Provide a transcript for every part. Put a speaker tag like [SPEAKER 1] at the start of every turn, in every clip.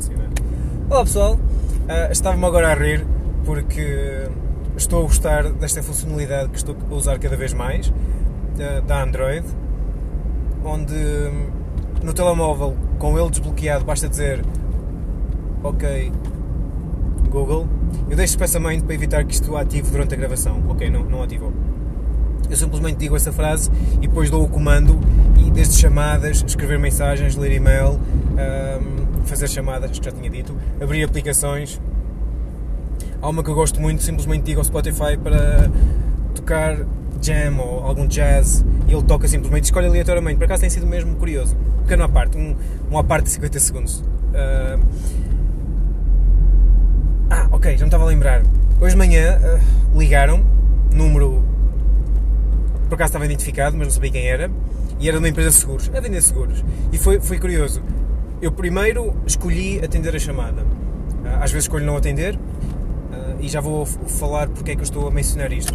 [SPEAKER 1] funciona. Olá pessoal, uh, estava-me agora a rir porque estou a gostar desta funcionalidade que estou a usar cada vez mais uh, da Android, onde no telemóvel, com ele desbloqueado, basta dizer ok Google, eu deixo expressamente para evitar que isto ative durante a gravação. Ok, não, não ativou. Eu simplesmente digo essa frase e depois dou o comando e desde chamadas, escrever mensagens, ler e-mail, um, fazer chamadas, que já tinha dito, abrir aplicações. Há uma que eu gosto muito, simplesmente digo ao Spotify para tocar jam ou algum jazz e ele toca simplesmente, escolhe aleatoriamente. Por acaso tem sido mesmo curioso. Pequeno à parte, um, uma parte de 50 segundos. Uh, ah, ok, já me estava a lembrar. Hoje de manhã uh, ligaram, número por acaso estava identificado, mas não sabia quem era, e era de uma empresa de seguros, a vender seguros. E foi, foi curioso. Eu primeiro escolhi atender a chamada. Ah, às vezes escolho não atender, ah, e já vou falar porque é que eu estou a mencionar isto.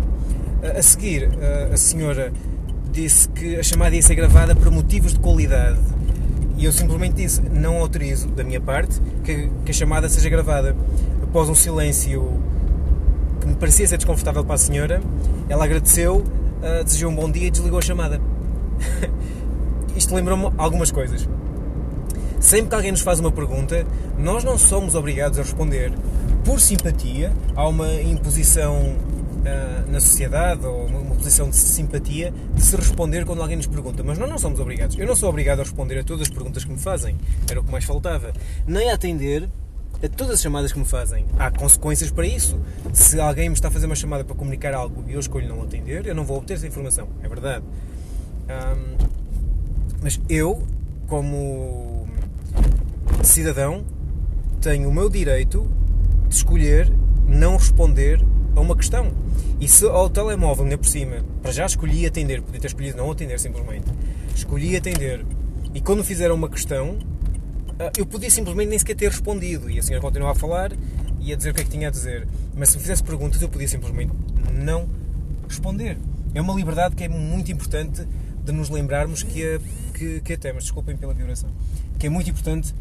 [SPEAKER 1] Ah, a seguir, a senhora disse que a chamada ia ser gravada por motivos de qualidade. E eu simplesmente disse, não autorizo, da minha parte, que, que a chamada seja gravada. Após um silêncio que me parecia ser desconfortável para a senhora, ela agradeceu desejou um bom dia e desligou a chamada. Isto lembrou-me algumas coisas. Sempre que alguém nos faz uma pergunta, nós não somos obrigados a responder. Por simpatia, há uma imposição uh, na sociedade, ou uma, posição de simpatia, de se responder quando alguém nos pergunta. Mas nós não somos obrigados. Eu não sou obrigado a responder a todas as perguntas que me fazem. Era o que mais faltava. Nem a atender a todas as chamadas que me fazem. Há consequências para isso. Se alguém me está a fazer uma chamada para comunicar algo e eu escolho não atender, eu não vou obter essa informação. É verdade. Um, mas eu, como cidadão, tenho o meu direito de escolher não responder a uma questão. E se ao telemóvel, nem por cima, para já escolhi atender, podia ter escolhido não atender simplesmente, escolhi atender, e quando fizeram uma questão, ah, eu podia simplesmente nem sequer ter respondido e a senhora continuava a falar e a dizer o que é que tinha a dizer. Mas se me fizesse perguntas, eu podia simplesmente não responder. É uma liberdade que é muito importante de nos lembrarmos que a, que, que a temos. Desculpem pela vibração. Que é muito importante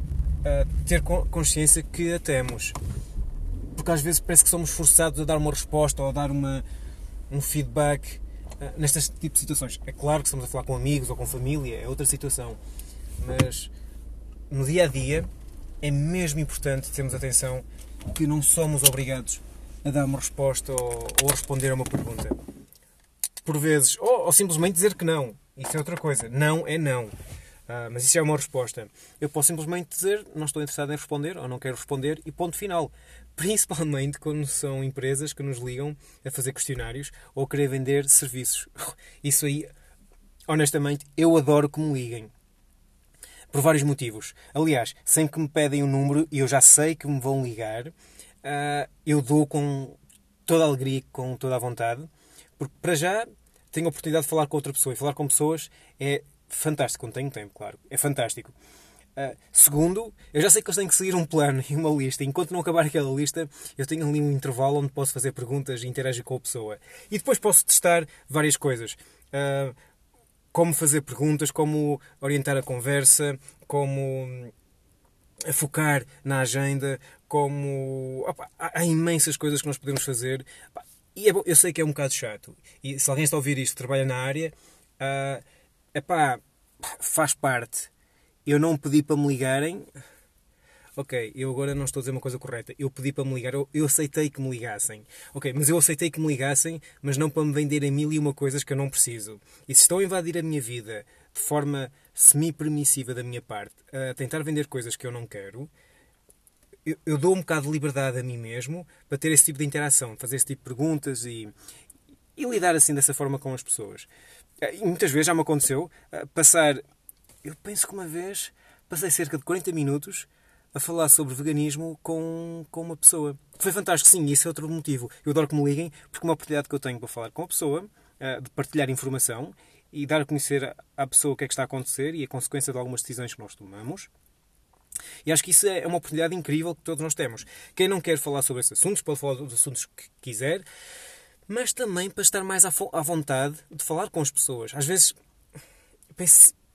[SPEAKER 1] ter consciência que a temos. Porque às vezes parece que somos forçados a dar uma resposta ou a dar uma, um feedback uh, nestas tipo de situações. É claro que estamos a falar com amigos ou com família, é outra situação. Mas no dia a dia é mesmo importante termos atenção que não somos obrigados a dar uma resposta ou, ou responder a uma pergunta. Por vezes, ou, ou, simplesmente dizer que não. Isso é outra coisa. Não é não. Uh, mas isso é uma resposta. Eu posso simplesmente dizer não estou interessado em responder ou não quero responder e ponto final. Principalmente quando são empresas que nos ligam a fazer questionários ou querer vender serviços. Isso aí, honestamente, eu adoro que me liguem por vários motivos. Aliás, sempre que me pedem um número e eu já sei que me vão ligar, uh, eu dou com toda a alegria, com toda a vontade, porque para já tenho a oportunidade de falar com outra pessoa e falar com pessoas é fantástico, quando tenho tempo, claro, é fantástico. Uh, segundo, eu já sei que eles têm que seguir um plano e uma lista. Enquanto não acabar aquela lista, eu tenho ali um intervalo onde posso fazer perguntas e interagir com a pessoa. E depois posso testar várias coisas. Uh, como fazer perguntas, como orientar a conversa, como focar na agenda, como. Opa, há imensas coisas que nós podemos fazer. E é bom, eu sei que é um bocado chato. E se alguém está a ouvir isto, trabalha na área, uh, epá, faz parte. Eu não pedi para me ligarem ok, eu agora não estou a dizer uma coisa correta, eu pedi para me ligar, eu, eu aceitei que me ligassem. Ok, mas eu aceitei que me ligassem, mas não para me venderem mil e uma coisas que eu não preciso. E se estão a invadir a minha vida de forma semi-permissiva da minha parte, a tentar vender coisas que eu não quero, eu, eu, dou um bocado de liberdade a mim mesmo para ter esse tipo de interação, fazer esse tipo de perguntas e, e lidar assim dessa forma com as pessoas. E muitas vezes já me aconteceu eh, passar. Eu penso que uma vez passei cerca de 40 minutos a falar sobre veganismo com, com uma pessoa. Foi fantástico, sim, esse é outro motivo. Eu adoro que me liguem, porque é uma oportunidade que eu tenho para falar com a pessoa, eh, de partilhar informação e dar a conhecer à pessoa o que é que está a acontecer e a consequência de algumas decisões que nós tomamos. E acho que isso é uma oportunidade incrível que todos nós temos. Quem não quer falar sobre esses assuntos, pode falar dos assuntos que quiser, mas também para estar mais à vontade de falar com as pessoas. Às vezes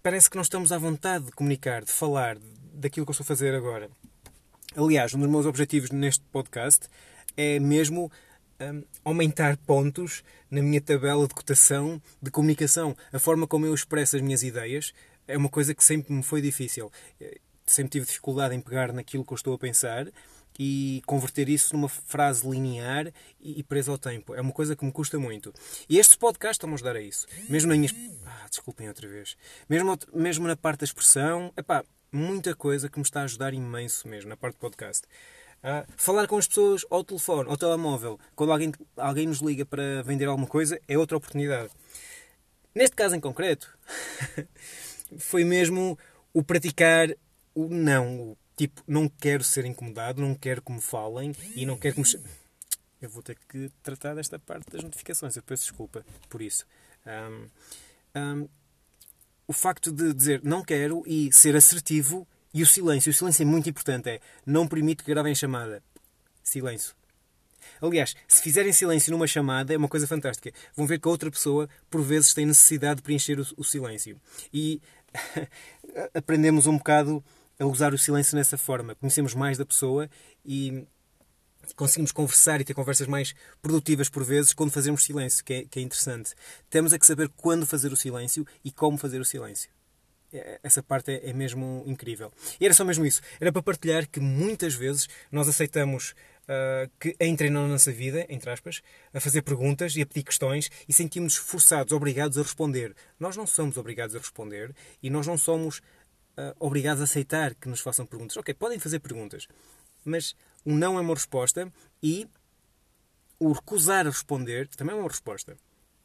[SPEAKER 1] parece que não estamos à vontade de comunicar, de falar, daquilo que eu estou a fazer agora. Aliás, um dos meus objetivos neste podcast é mesmo um, aumentar pontos na minha tabela de cotação de comunicação. A forma como eu expresso as minhas ideias é uma coisa que sempre me foi difícil. Sempre tive dificuldade em pegar naquilo que eu estou a pensar e converter isso numa frase linear e, presa ao tempo. É uma coisa que me custa muito. E estes podcasts estão-me a ajudar a isso. Mesmo na minha... Ah, desculpem outra vez. Mesmo, mesmo na parte da expressão, epá, muita coisa que me está a ajudar imenso mesmo na parte do podcast. Uh, falar com as pessoas ao telefone, ao telemóvel, quando alguém, alguém nos liga para vender alguma coisa, é outra oportunidade. Neste caso em concreto, foi mesmo o praticar o não. Tipo, não quero ser incomodado, não quero que me falem e não quero que me. Eu vou ter que tratar desta parte das notificações. Eu peço desculpa por isso. Um, um, o facto de dizer não quero e ser assertivo e o silêncio. O silêncio é muito importante. É não permite que gravem chamada. Silêncio. Aliás, se fizerem silêncio numa chamada, é uma coisa fantástica. Vão ver que a outra pessoa, por vezes, tem necessidade de preencher o, o silêncio. E aprendemos um bocado a usar o silêncio nessa forma. Conhecemos mais da pessoa e conseguimos conversar e ter conversas mais produtivas por vezes quando fazemos silêncio, que é, que é interessante. Temos é que saber quando fazer o silêncio e como fazer o silêncio. É, essa parte é, é, mesmo incrível. E era só mesmo isso. Era para partilhar que muitas vezes nós aceitamos uh, que entrem na nossa vida, entre aspas, a fazer perguntas e a pedir questões e sentimos forçados, obrigados a responder. Nós não somos obrigados a responder e nós não somos uh, obrigados a aceitar que nos façam perguntas. Ok, podem fazer perguntas, mas o não é uma resposta e o recusar a responder também é uma resposta.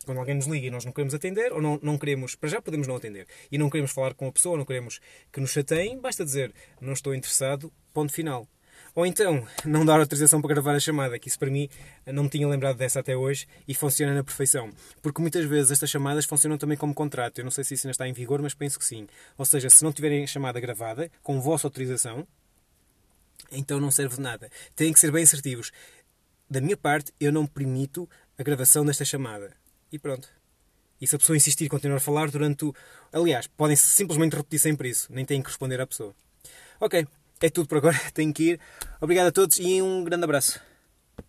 [SPEAKER 1] Quando alguém nos liga e nós não queremos atender, ou não, não queremos, para já podemos não atender, e não queremos falar com a pessoa, não queremos que nos chateiem, basta dizer não estou interessado, ponto final. Ou então, não dar autorização para gravar a chamada, que isso para mim não me tinha lembrado dessa até hoje e funciona na perfeição. Porque muitas vezes estas chamadas funcionam também como contrato. Eu não sei se isso ainda está em vigor, mas penso que sim. Ou seja, se não tiverem a chamada gravada, com vossa autorização, então não serve de nada. Têm que ser bem assertivos. Da minha parte, eu não permito a gravação desta chamada. E pronto. E se a pessoa insistir e continuar a falar durante o. Aliás, podem simplesmente repetir sempre isso, nem têm que responder à pessoa. Ok, é tudo por agora. Tenho que ir. Obrigado a todos e um grande abraço.